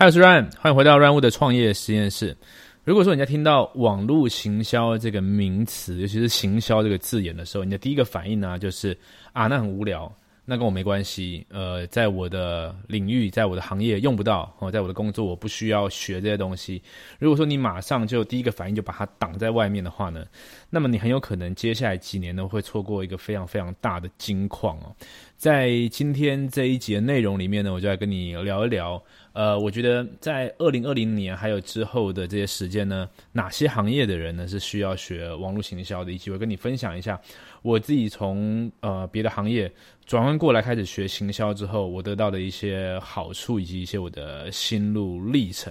嗨，我是 Ryan，欢迎回到 Ryan 物的创业实验室。如果说你在听到网络行销这个名词，尤其是行销这个字眼的时候，你的第一个反应呢，就是啊，那很无聊，那跟我没关系。呃，在我的领域，在我的行业用不到哦，在我的工作我不需要学这些东西。如果说你马上就第一个反应就把它挡在外面的话呢，那么你很有可能接下来几年呢会错过一个非常非常大的金矿哦。在今天这一节内容里面呢，我就来跟你聊一聊。呃，我觉得在二零二零年还有之后的这些时间呢，哪些行业的人呢是需要学网络行销的？以及我跟你分享一下我自己从呃别的行业转换过来开始学行销之后，我得到的一些好处以及一些我的心路历程。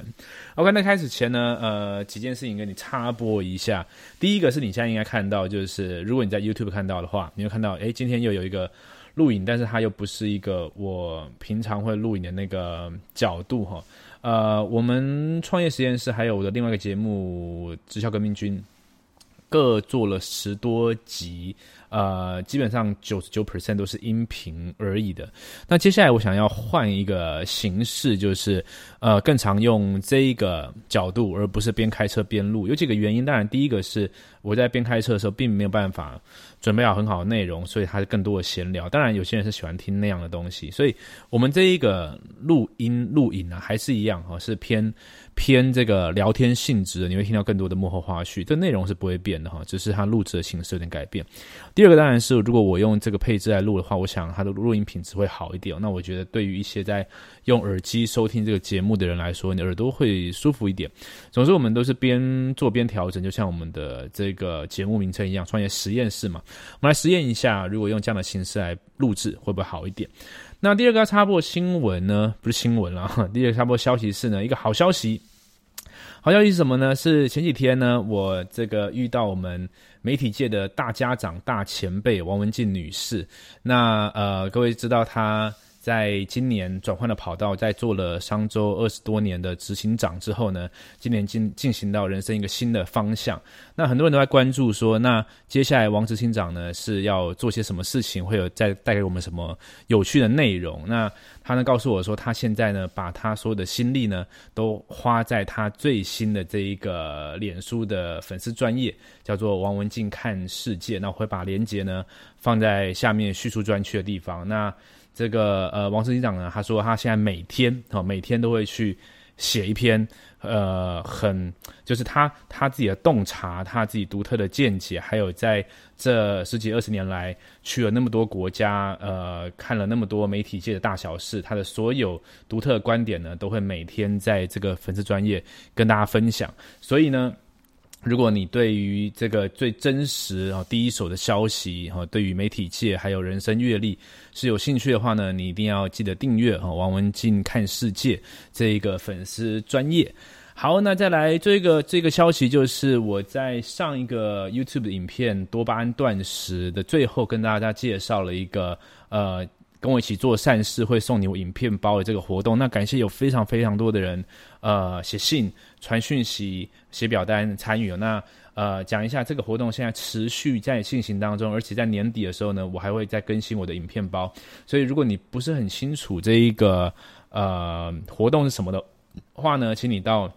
OK，那开始前呢，呃，几件事情跟你插播一下。第一个是你现在应该看到，就是如果你在 YouTube 看到的话，你会看到，哎，今天又有一个。录影，但是它又不是一个我平常会录影的那个角度哈。呃，我们创业实验室还有我的另外一个节目《直销革命军》，各做了十多集。呃，基本上九十九 percent 都是音频而已的。那接下来我想要换一个形式，就是呃，更常用这一个角度，而不是边开车边录。有几个原因，当然第一个是我在边开车的时候，并没有办法准备好很好的内容，所以它是更多的闲聊。当然，有些人是喜欢听那样的东西，所以我们这一个录音录影呢，还是一样哈，是偏。偏这个聊天性质的，你会听到更多的幕后花絮，这内容是不会变的哈，只是它录制的形式有点改变。第二个当然是，如果我用这个配置来录的话，我想它的录音品质会好一点。那我觉得对于一些在用耳机收听这个节目的人来说，你耳朵会舒服一点。总之，我们都是边做边调整，就像我们的这个节目名称一样，创业实验室嘛。我们来实验一下，如果用这样的形式来录制，会不会好一点？那第二个插播新闻呢？不是新闻了，第二个插播消息是呢，一个好消息。好消息是什么呢？是前几天呢，我这个遇到我们媒体界的大家长、大前辈王文静女士。那呃，各位知道她。在今年转换了跑道，在做了商周二十多年的执行长之后呢，今年进进行到人生一个新的方向。那很多人都在关注说，那接下来王执行长呢是要做些什么事情，会有再带给我们什么有趣的内容？那他呢告诉我说，他现在呢把他所有的心力呢都花在他最新的这一个脸书的粉丝专业，叫做王文静看世界。那我会把链接呢放在下面叙述专区的地方。那这个呃，王执行长呢，他说他现在每天哦，每天都会去写一篇呃，很就是他他自己的洞察，他自己独特的见解，还有在这十几二十年来去了那么多国家，呃，看了那么多媒体界的大小事，他的所有独特的观点呢，都会每天在这个粉丝专业跟大家分享。所以呢。如果你对于这个最真实啊第一手的消息哈，对于媒体界还有人生阅历是有兴趣的话呢，你一定要记得订阅哈王文静看世界这一个粉丝专业。好，那再来这个这个消息就是我在上一个 YouTube 影片多巴胺断食的最后跟大家介绍了一个呃。跟我一起做善事会送你影片包的这个活动，那感谢有非常非常多的人，呃，写信、传讯息、写表单参与。那呃，讲一下这个活动现在持续在进行当中，而且在年底的时候呢，我还会再更新我的影片包。所以如果你不是很清楚这一个呃活动是什么的话呢，请你到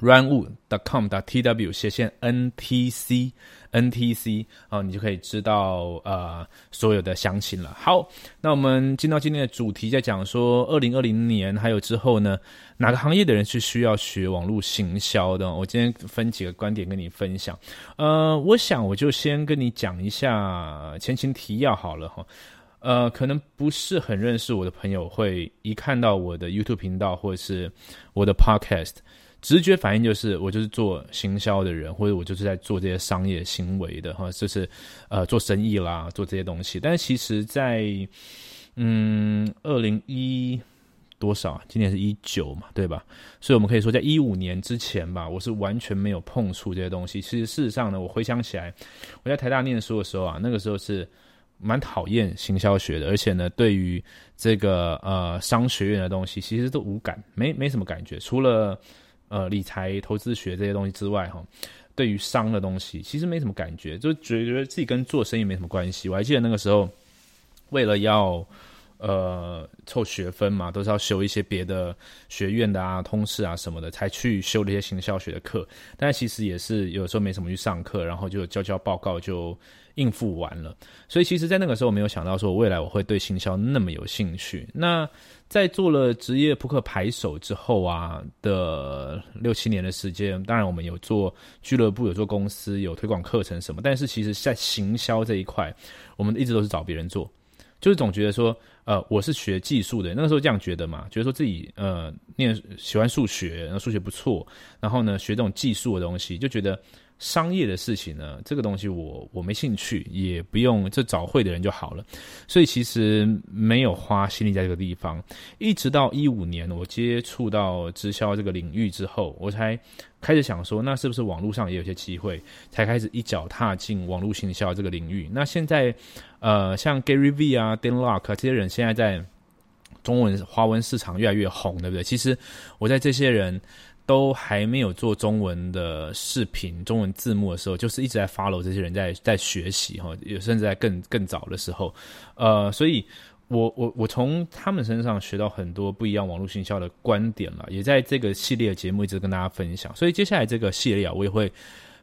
runwood.com.tw 斜线 ntc。NTC 啊，你就可以知道呃所有的详情了。好，那我们进到今天的主题，在讲说二零二零年还有之后呢，哪个行业的人是需要学网络行销的？我今天分几个观点跟你分享。呃，我想我就先跟你讲一下前情提要好了哈。呃，可能不是很认识我的朋友，会一看到我的 YouTube 频道或者是我的 Podcast。直觉反应就是，我就是做行销的人，或者我就是在做这些商业行为的哈，就是呃做生意啦，做这些东西。但是其实，在嗯二零一多少，今年是一九嘛，对吧？所以我们可以说，在一五年之前吧，我是完全没有碰触这些东西。其实事实上呢，我回想起来，我在台大念书的时候啊，那个时候是蛮讨厌行销学的，而且呢，对于这个呃商学院的东西，其实都无感，没没什么感觉，除了。呃，理财、投资学这些东西之外，哈，对于商的东西其实没什么感觉，就觉得自己跟做生意没什么关系。我还记得那个时候，为了要呃凑学分嘛，都是要修一些别的学院的啊、通识啊什么的，才去修这些行销学的课。但其实也是有时候没什么去上课，然后就交交报告就应付完了。所以其实，在那个时候我没有想到说未来我会对行销那么有兴趣。那在做了职业扑克牌手之后啊的六七年的时间，当然我们有做俱乐部，有做公司，有推广课程什么。但是其实，在行销这一块，我们一直都是找别人做，就是总觉得说，呃，我是学技术的，那个时候这样觉得嘛，觉得说自己呃念喜欢数学，然后数学不错，然后呢学这种技术的东西，就觉得。商业的事情呢，这个东西我我没兴趣，也不用这找会的人就好了，所以其实没有花心力在这个地方。一直到一五年，我接触到直销这个领域之后，我才开始想说，那是不是网络上也有些机会，才开始一脚踏进网络行销这个领域。那现在，呃，像 Gary V 啊、Dan Lok 这些人，现在在中文华文市场越来越红，对不对？其实我在这些人。都还没有做中文的视频、中文字幕的时候，就是一直在 follow 这些人在在学习哈，也甚至在更更早的时候，呃，所以我我我从他们身上学到很多不一样网络行销的观点了，也在这个系列节目一直跟大家分享。所以接下来这个系列啊，我也会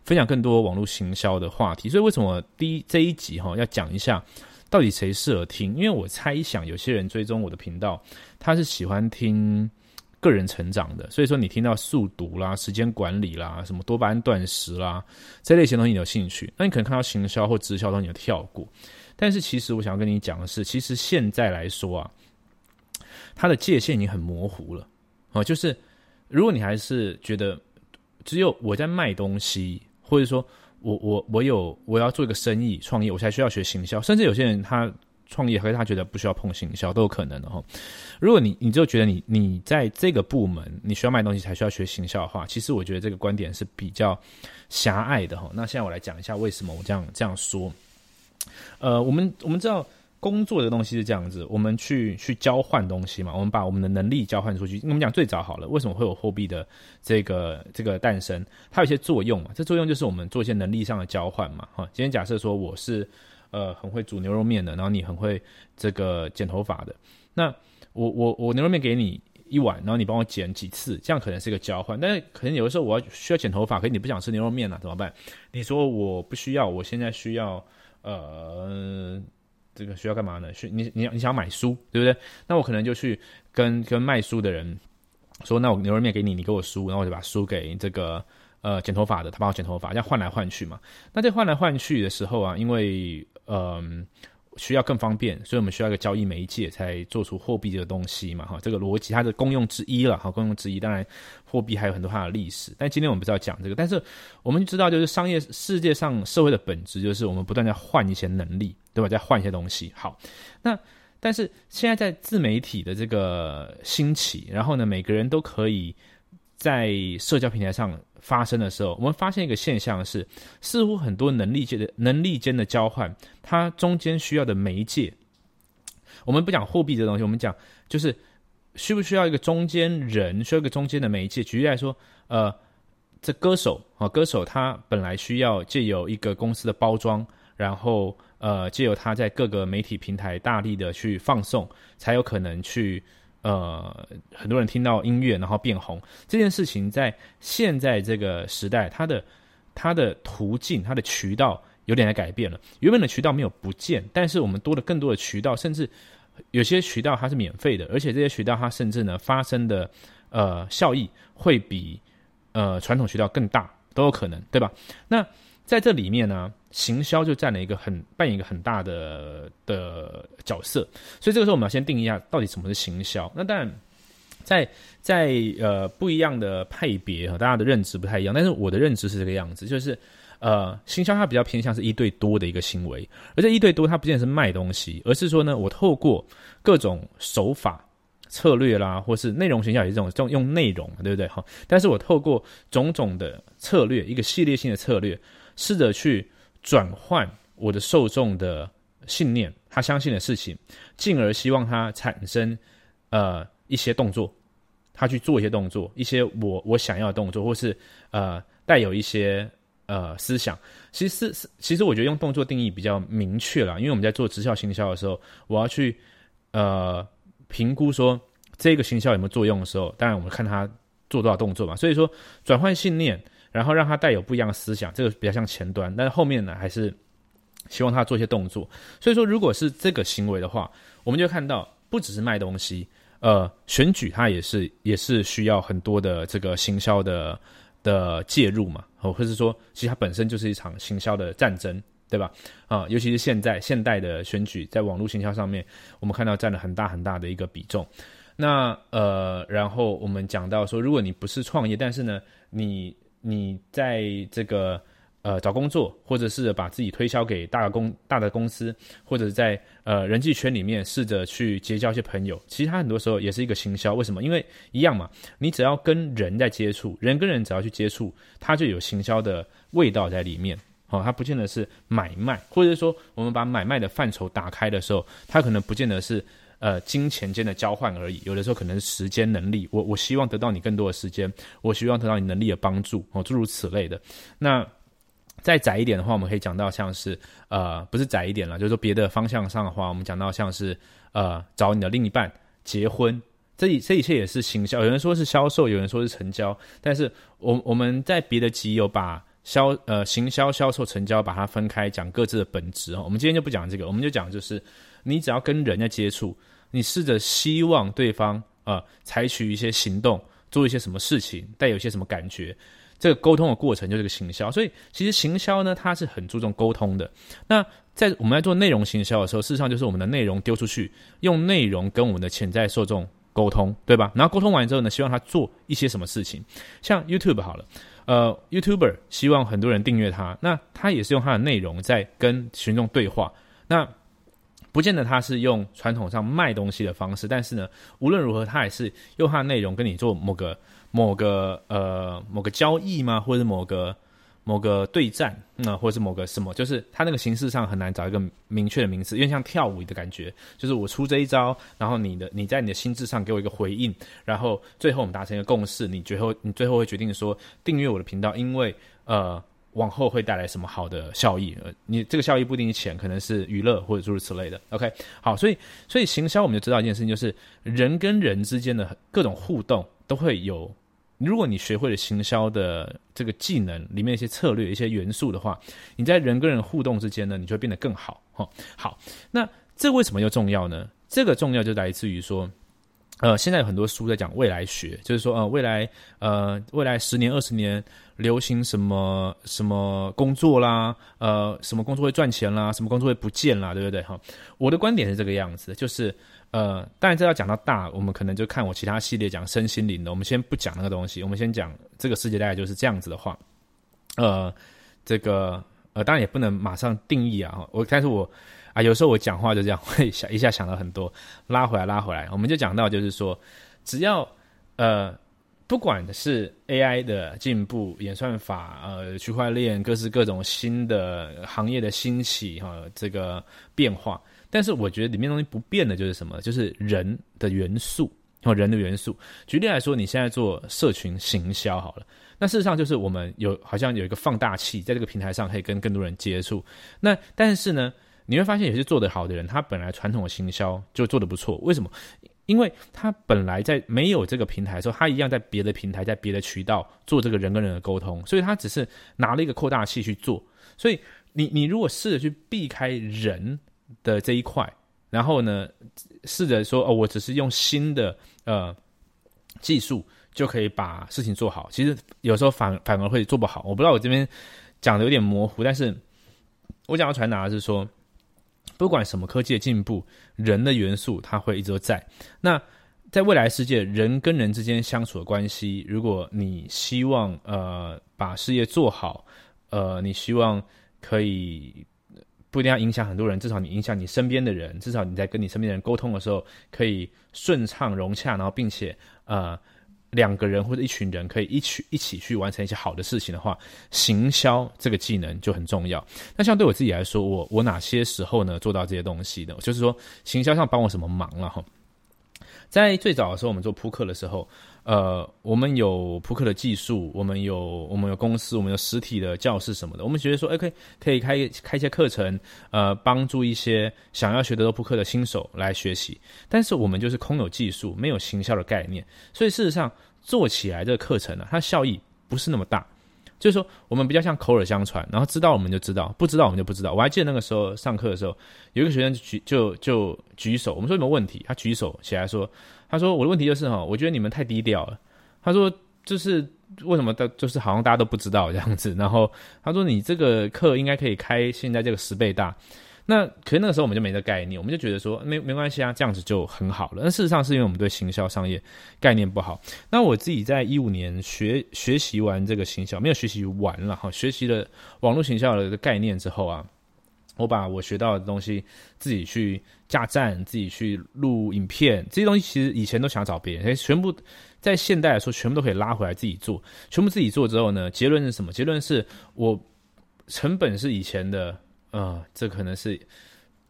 分享更多网络行销的话题。所以为什么第一这一集哈要讲一下到底谁适合听？因为我猜想有些人追踪我的频道，他是喜欢听。个人成长的，所以说你听到速读啦、时间管理啦、什么多巴胺断食啦这类型东西你有兴趣，那你可能看到行销或直销东西你就跳过。但是其实我想要跟你讲的是，其实现在来说啊，它的界限已经很模糊了啊。就是如果你还是觉得只有我在卖东西，或者说我我我有我要做一个生意创业，我才需要学行销，甚至有些人他。创业，可是他觉得不需要碰行销都有可能的哈。如果你你就觉得你你在这个部门你需要卖东西才需要学行销的话，其实我觉得这个观点是比较狭隘的哈。那现在我来讲一下为什么我这样这样说。呃，我们我们知道工作的东西是这样子，我们去去交换东西嘛，我们把我们的能力交换出去。我们讲最早好了，为什么会有货币的这个这个诞生？它有一些作用嘛，这作用就是我们做一些能力上的交换嘛。哈，今天假设说我是。呃，很会煮牛肉面的，然后你很会这个剪头发的，那我我我牛肉面给你一碗，然后你帮我剪几次，这样可能是一个交换。但是可能有的时候我要需要剪头发，可是你不想吃牛肉面了，怎么办？你说我不需要，我现在需要呃，这个需要干嘛呢？需你你你想买书，对不对？那我可能就去跟跟卖书的人说，那我牛肉面给你，你给我书，然后我就把书给这个。呃，剪头发的，他帮我剪头发，这样换来换去嘛。那在换来换去的时候啊，因为嗯需要更方便，所以我们需要一个交易媒介，才做出货币这个东西嘛。哈，这个逻辑它的功用之一了。哈，功用之一，当然货币还有很多它的历史。但今天我们不是要讲这个，但是我们知道，就是商业世界上社会的本质，就是我们不断在换一些能力，对吧？在换一些东西。好，那但是现在在自媒体的这个兴起，然后呢，每个人都可以在社交平台上。发生的时候，我们发现一个现象是，似乎很多能力间的能力间的交换，它中间需要的媒介，我们不讲货币这东西，我们讲就是需不需要一个中间人，需要一个中间的媒介。举例来说，呃，这歌手啊，歌手他本来需要借由一个公司的包装，然后呃，借由他在各个媒体平台大力的去放送，才有可能去。呃，很多人听到音乐然后变红这件事情，在现在这个时代，它的它的途径、它的渠道有点在改变了。原本的渠道没有不见，但是我们多了更多的渠道，甚至有些渠道它是免费的，而且这些渠道它甚至呢发生的呃效益会比呃传统渠道更大，都有可能，对吧？那在这里面呢，行销就占了一个很扮演一个很大的的角色，所以这个时候我们要先定义一下到底什么是行销。那当然，在在呃不一样的派别和大家的认知不太一样，但是我的认知是这个样子，就是呃行销它比较偏向是一对多的一个行为，而这一对多它不见得是卖东西，而是说呢，我透过各种手法策略啦，或是内容行销也是这种这种用内容，对不对？哈，但是我透过种种的策略，一个系列性的策略。试着去转换我的受众的信念，他相信的事情，进而希望他产生呃一些动作，他去做一些动作，一些我我想要的动作，或是呃带有一些呃思想。其实是其实我觉得用动作定义比较明确了，因为我们在做直销行销的时候，我要去呃评估说这个行销有没有作用的时候，当然我们看他做多少动作嘛。所以说转换信念，然后让他带有不一样的思想，这个比较像前端，但是后面呢还是希望他做一些动作。所以说，如果是这个行为的话，我们就看到不只是卖东西，呃，选举它也是也是需要很多的这个行销的的介入嘛，哦或者是说，其实它本身就是一场行销的战争。对吧？啊，尤其是现在现代的选举，在网络行销上面，我们看到占了很大很大的一个比重。那呃，然后我们讲到说，如果你不是创业，但是呢，你你在这个呃找工作，或者是把自己推销给大的公大的公司，或者在呃人际圈里面试着去结交一些朋友，其实它很多时候也是一个行销。为什么？因为一样嘛，你只要跟人在接触，人跟人只要去接触，它就有行销的味道在里面。哦，它不见得是买卖，或者说我们把买卖的范畴打开的时候，它可能不见得是呃金钱间的交换而已，有的时候可能时间能力。我我希望得到你更多的时间，我希望得到你能力的帮助，哦，诸如此类的。那再窄一点的话，我们可以讲到像是呃，不是窄一点了，就是说别的方向上的话，我们讲到像是呃找你的另一半结婚，这这一切也是行销。有人说是销售，有人说是成交，但是我我们在别的集有把。销呃行销销售成交，把它分开讲各自的本质哦。我们今天就不讲这个，我们就讲就是你只要跟人家接触，你试着希望对方呃采取一些行动，做一些什么事情，带有一些什么感觉，这个沟通的过程就是个行销。所以其实行销呢，它是很注重沟通的。那在我们在做内容行销的时候，事实上就是我们的内容丢出去，用内容跟我们的潜在受众沟通，对吧？然后沟通完之后呢，希望他做一些什么事情，像 YouTube 好了。呃，YouTuber 希望很多人订阅他，那他也是用他的内容在跟群众对话。那不见得他是用传统上卖东西的方式，但是呢，无论如何，他也是用他的内容跟你做某个某个呃某个交易吗，或者某个。某个对战，那或者是某个什么，就是它那个形式上很难找一个明确的名字，因为像跳舞的感觉，就是我出这一招，然后你的你在你的心智上给我一个回应，然后最后我们达成一个共识，你最后你最后会决定说订阅我的频道，因为呃往后会带来什么好的效益，呃你这个效益不一定是钱，可能是娱乐或者诸如此类的。OK，好，所以所以行销我们就知道一件事情，就是人跟人之间的各种互动都会有。如果你学会了行销的这个技能里面一些策略、一些元素的话，你在人跟人互动之间呢，你就会变得更好。哈，好，那这为什么又重要呢？这个重要就来自于说，呃，现在有很多书在讲未来学，就是说，呃，未来，呃，未来十年、二十年流行什么什么工作啦，呃，什么工作会赚钱啦，什么工作会不见啦，对不对？哈，我的观点是这个样子，就是。呃，当然这要讲到大，我们可能就看我其他系列讲身心灵的。我们先不讲那个东西，我们先讲这个世界大概就是这样子的话。呃，这个呃，当然也不能马上定义啊。我但是我啊，有时候我讲话就这样，会想一下想到很多，拉回来拉回来。我们就讲到就是说，只要呃，不管是 AI 的进步、演算法、呃，区块链各式各种新的行业的兴起哈，这个变化。但是我觉得里面东西不变的就是什么？就是人的元素哦，人的元素。举例来说，你现在做社群行销好了，那事实上就是我们有好像有一个放大器，在这个平台上可以跟更多人接触。那但是呢，你会发现有些做得好的人，他本来传统的行销就做得不错。为什么？因为他本来在没有这个平台的时候，他一样在别的平台、在别的渠道做这个人跟人的沟通，所以他只是拿了一个扩大器去做。所以你你如果试着去避开人。的这一块，然后呢，试着说哦，我只是用新的呃技术就可以把事情做好。其实有时候反反而会做不好。我不知道我这边讲的有点模糊，但是我想要传达的是说，不管什么科技的进步，人的元素它会一直都在。那在未来世界，人跟人之间相处的关系，如果你希望呃把事业做好，呃，你希望可以。不一定要影响很多人，至少你影响你身边的人，至少你在跟你身边的人沟通的时候可以顺畅融洽，然后并且呃两个人或者一群人可以一起一起去完成一些好的事情的话，行销这个技能就很重要。那像对我自己来说，我我哪些时候呢做到这些东西呢？就是说行销上帮我什么忙了哈？在最早的时候，我们做扑克的时候，呃，我们有扑克的技术，我们有我们有公司，我们有实体的教室什么的。我们觉得说，OK，可以开开一些课程，呃，帮助一些想要学德州扑克的新手来学习。但是我们就是空有技术，没有行销的概念，所以事实上做起来这个课程呢，它效益不是那么大。就是说，我们比较像口耳相传，然后知道我们就知道，不知道我们就不知道。我还记得那个时候上课的时候，有一个学生举就就举手，我们说有没有问题？他举手起来说：“他说我的问题就是哈，我觉得你们太低调了。”他说：“就是为什么大，就是好像大家都不知道这样子。”然后他说：“你这个课应该可以开现在这个十倍大。”那可是那个时候我们就没这概念，我们就觉得说没没关系啊，这样子就很好了。那事实上是因为我们对行销商业概念不好。那我自己在一五年学学习完这个行销，没有学习完了哈，学习了网络行销的概念之后啊，我把我学到的东西自己去架站，自己去录影片，这些东西其实以前都想找别人，全部在现代来说全部都可以拉回来自己做，全部自己做之后呢，结论是什么？结论是我成本是以前的。呃，这可能是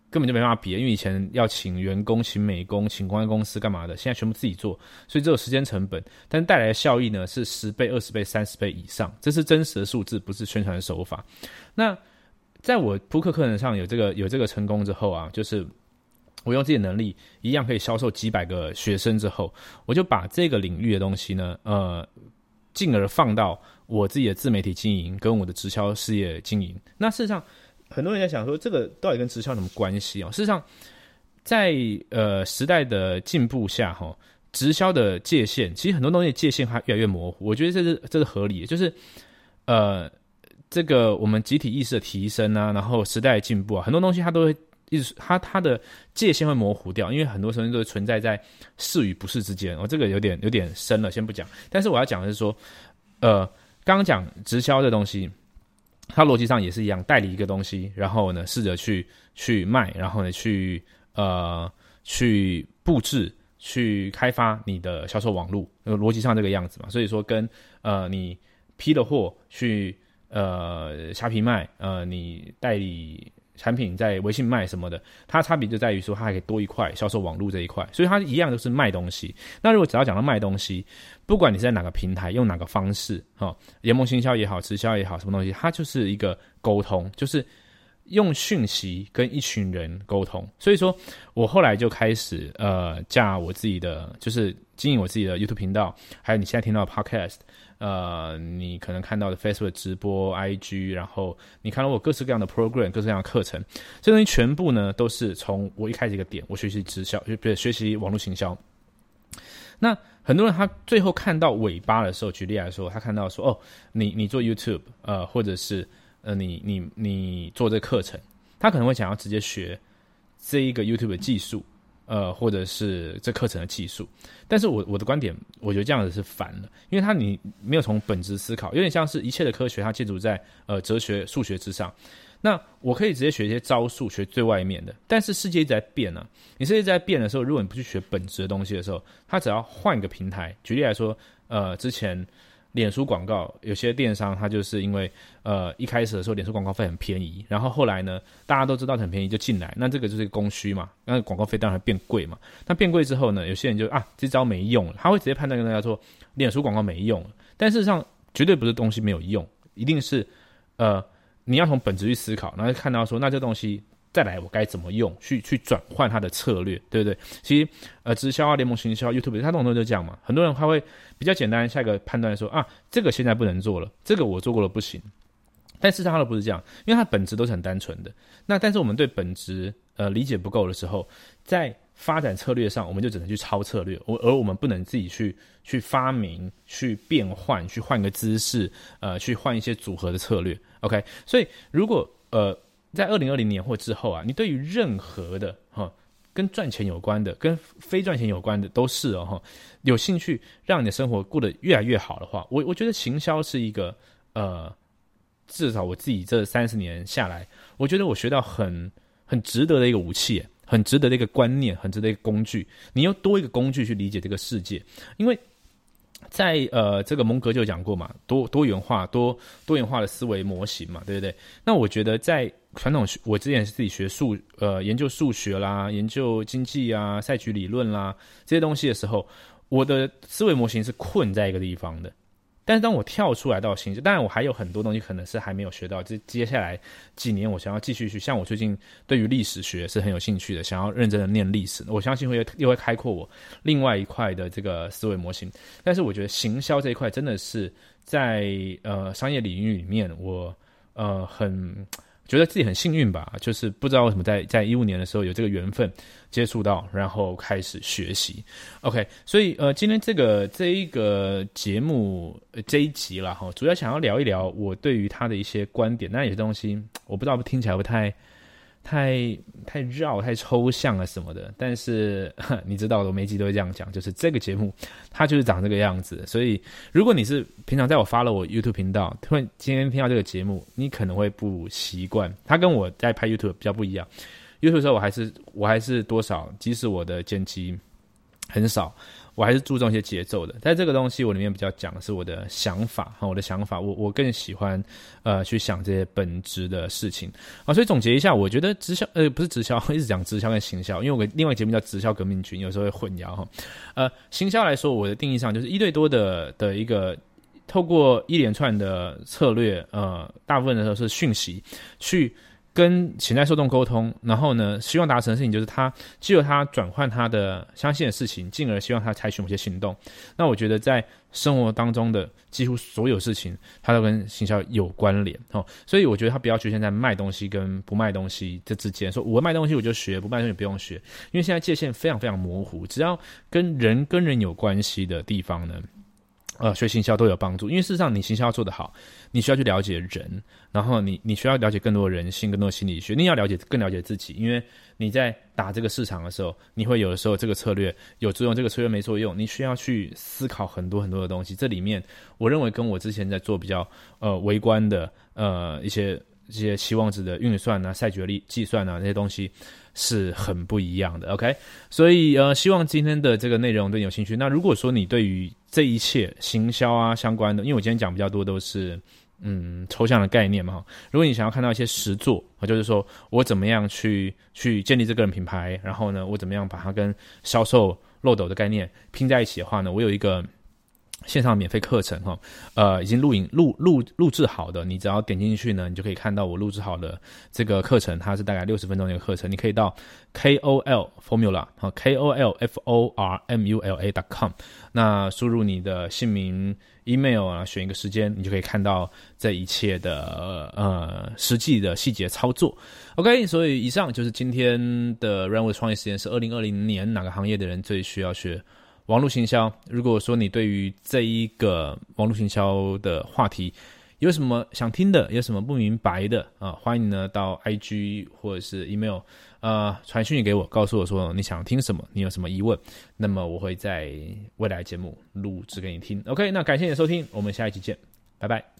根本就没办法比，因为以前要请员工、请美工、请公关公司干嘛的，现在全部自己做，所以只有时间成本，但带来的效益呢是十倍、二十倍、三十倍以上，这是真实的数字，不是宣传的手法。那在我扑克课程上有这个有这个成功之后啊，就是我用自己的能力一样可以销售几百个学生之后，我就把这个领域的东西呢，呃，进而放到我自己的自媒体经营跟我的直销事业经营。那事实上。很多人在想说，这个到底跟直销有什么关系啊？事实上，在呃时代的进步下，哈，直销的界限其实很多东西界限还越来越模糊。我觉得这是这是合理的，就是呃，这个我们集体意识的提升啊，然后时代的进步啊，很多东西它都会一直它它的界限会模糊掉，因为很多东西都存在在是与不是之间。哦，这个有点有点深了，先不讲。但是我要讲的是说，呃，刚刚讲直销这东西。它逻辑上也是一样，代理一个东西，然后呢，试着去去卖，然后呢，去呃去布置、去开发你的销售网络，那个逻辑上这个样子嘛。所以说，跟呃你批的货去呃虾皮卖，呃你代理。产品在微信卖什么的，它差别就在于说，它还可以多一块销售网络这一块，所以它一样都是卖东西。那如果只要讲到卖东西，不管你是在哪个平台，用哪个方式，哈，联盟行销也好，直销也好，什么东西，它就是一个沟通，就是用讯息跟一群人沟通。所以说我后来就开始呃，架我自己的，就是经营我自己的 YouTube 频道，还有你现在听到的 Podcast。呃，你可能看到的 Facebook 直播、IG，然后你看到我各式各样的 program、各式各样的课程，这东西全部呢都是从我一开始一个点，我学习直销，就，学习网络行销。那很多人他最后看到尾巴的时候，举例来说，他看到说，哦，你你做 YouTube，呃，或者是呃，你你你做这课程，他可能会想要直接学这一个 YouTube 的技术。呃，或者是这课程的技术，但是我我的观点，我觉得这样子是反了，因为他你没有从本质思考，有点像是一切的科学，它建筑在呃哲学、数学之上。那我可以直接学一些招数，学最外面的，但是世界一直在变呢。你世界在变的时候，如果你不去学本质的东西的时候，它只要换一个平台，举例来说，呃，之前。脸书广告，有些电商它就是因为，呃，一开始的时候脸书广告费很便宜，然后后来呢，大家都知道很便宜就进来，那这个就是供需嘛，那广告费当然变贵嘛。那变贵之后呢，有些人就啊，这招没用了，他会直接判断跟大家说，脸书广告没用了。但事实上，绝对不是东西没有用，一定是，呃，你要从本质去思考，然后看到说，那这东西。再来，我该怎么用去去转换它的策略，对不对？其实，呃，直销啊、联盟行销、YouTube，它这种东西就这样嘛。很多人他会比较简单，下一个判断说啊，这个现在不能做了，这个我做过了不行。但事实上，它不是这样，因为它本质都是很单纯的。那但是我们对本质呃理解不够的时候，在发展策略上，我们就只能去抄策略，我而我们不能自己去去发明、去变换、去换个姿势，呃，去换一些组合的策略。OK，所以如果呃。在二零二零年或之后啊，你对于任何的哈跟赚钱有关的、跟非赚钱有关的都是哦哈，有兴趣让你的生活过得越来越好的话，我我觉得行销是一个呃，至少我自己这三十年下来，我觉得我学到很很值得的一个武器，很值得的一个观念，很值得一个工具。你要多一个工具去理解这个世界，因为在呃，这个蒙格就讲过嘛，多多元化、多多元化的思维模型嘛，对不对？那我觉得在传统学，我之前是自己学数呃研究数学啦，研究经济啊、赛局理论啦这些东西的时候，我的思维模型是困在一个地方的。但是当我跳出来到新，当然我还有很多东西可能是还没有学到，这接下来几年我想要继续去，像我最近对于历史学是很有兴趣的，想要认真的念历史，我相信会又会开阔我另外一块的这个思维模型。但是我觉得行销这一块真的是在呃商业领域里面，我呃很。觉得自己很幸运吧，就是不知道为什么在在一五年的时候有这个缘分接触到，然后开始学习。OK，所以呃，今天这个这一个节目这一集了哈，主要想要聊一聊我对于他的一些观点，那有些东西我不知道听起来不太。太太绕、太抽象了什么的，但是 你知道的，每集都会这样讲，就是这个节目它就是长这个样子。所以，如果你是平常在我发了我 YouTube 频道，突然今天听到这个节目，你可能会不习惯。它跟我在拍 YouTube 比较不一样。YouTube 时候我还是我还是多少，即使我的剪辑很少。我还是注重一些节奏的，在这个东西我里面比较讲的是我的想法哈，我的想法，我我更喜欢呃去想这些本质的事情啊，所以总结一下，我觉得直销呃不是直销，一直讲直销跟行销，因为我另外一节目叫直销革命军，有时候会混淆哈。呃，行销来说，我的定义上就是一对多的的一个透过一连串的策略，呃，大部分的时候是讯息去。跟潜在受众沟通，然后呢，希望达成的事情就是他，只有他转换他的相信的事情，进而希望他采取某些行动。那我觉得在生活当中的几乎所有事情，它都跟行销有关联哦。所以我觉得他不要局限在卖东西跟不卖东西这之间，说我卖东西我就学，不卖东西不用学，因为现在界限非常非常模糊。只要跟人跟人有关系的地方呢。呃，学行销都有帮助，因为事实上，你行销做得好，你需要去了解人，然后你你需要了解更多人性，更多心理学，你要了解更了解自己，因为你在打这个市场的时候，你会有的时候这个策略有作用，这个策略没作用，你需要去思考很多很多的东西。这里面，我认为跟我之前在做比较呃微观的呃一些一些期望值的运算啊、赛决力计算啊那些东西。是很不一样的，OK，所以呃，希望今天的这个内容对你有兴趣。那如果说你对于这一切行销啊相关的，因为我今天讲比较多都是嗯抽象的概念嘛，如果你想要看到一些实作，就是说我怎么样去去建立这个人品牌，然后呢，我怎么样把它跟销售漏斗的概念拼在一起的话呢，我有一个。线上免费课程哈，呃，已经录影录录录制好的，你只要点进去呢，你就可以看到我录制好的这个课程，它是大概六十分钟的一个课程，你可以到 K O L Formula 哈 K O L F O R M U L A dot com，那输入你的姓名、email 啊，选一个时间，你就可以看到这一切的呃实际的细节操作。OK，所以以上就是今天的 Runway 创业实验室，二零二零年哪个行业的人最需要学？网络行销，如果说你对于这一个网络行销的话题有什么想听的，有什么不明白的啊，欢迎呢到 IG 或者是 email 啊传讯给我，告诉我说你想听什么，你有什么疑问，那么我会在未来节目录制给你听。OK，那感谢你的收听，我们下一期见，拜拜。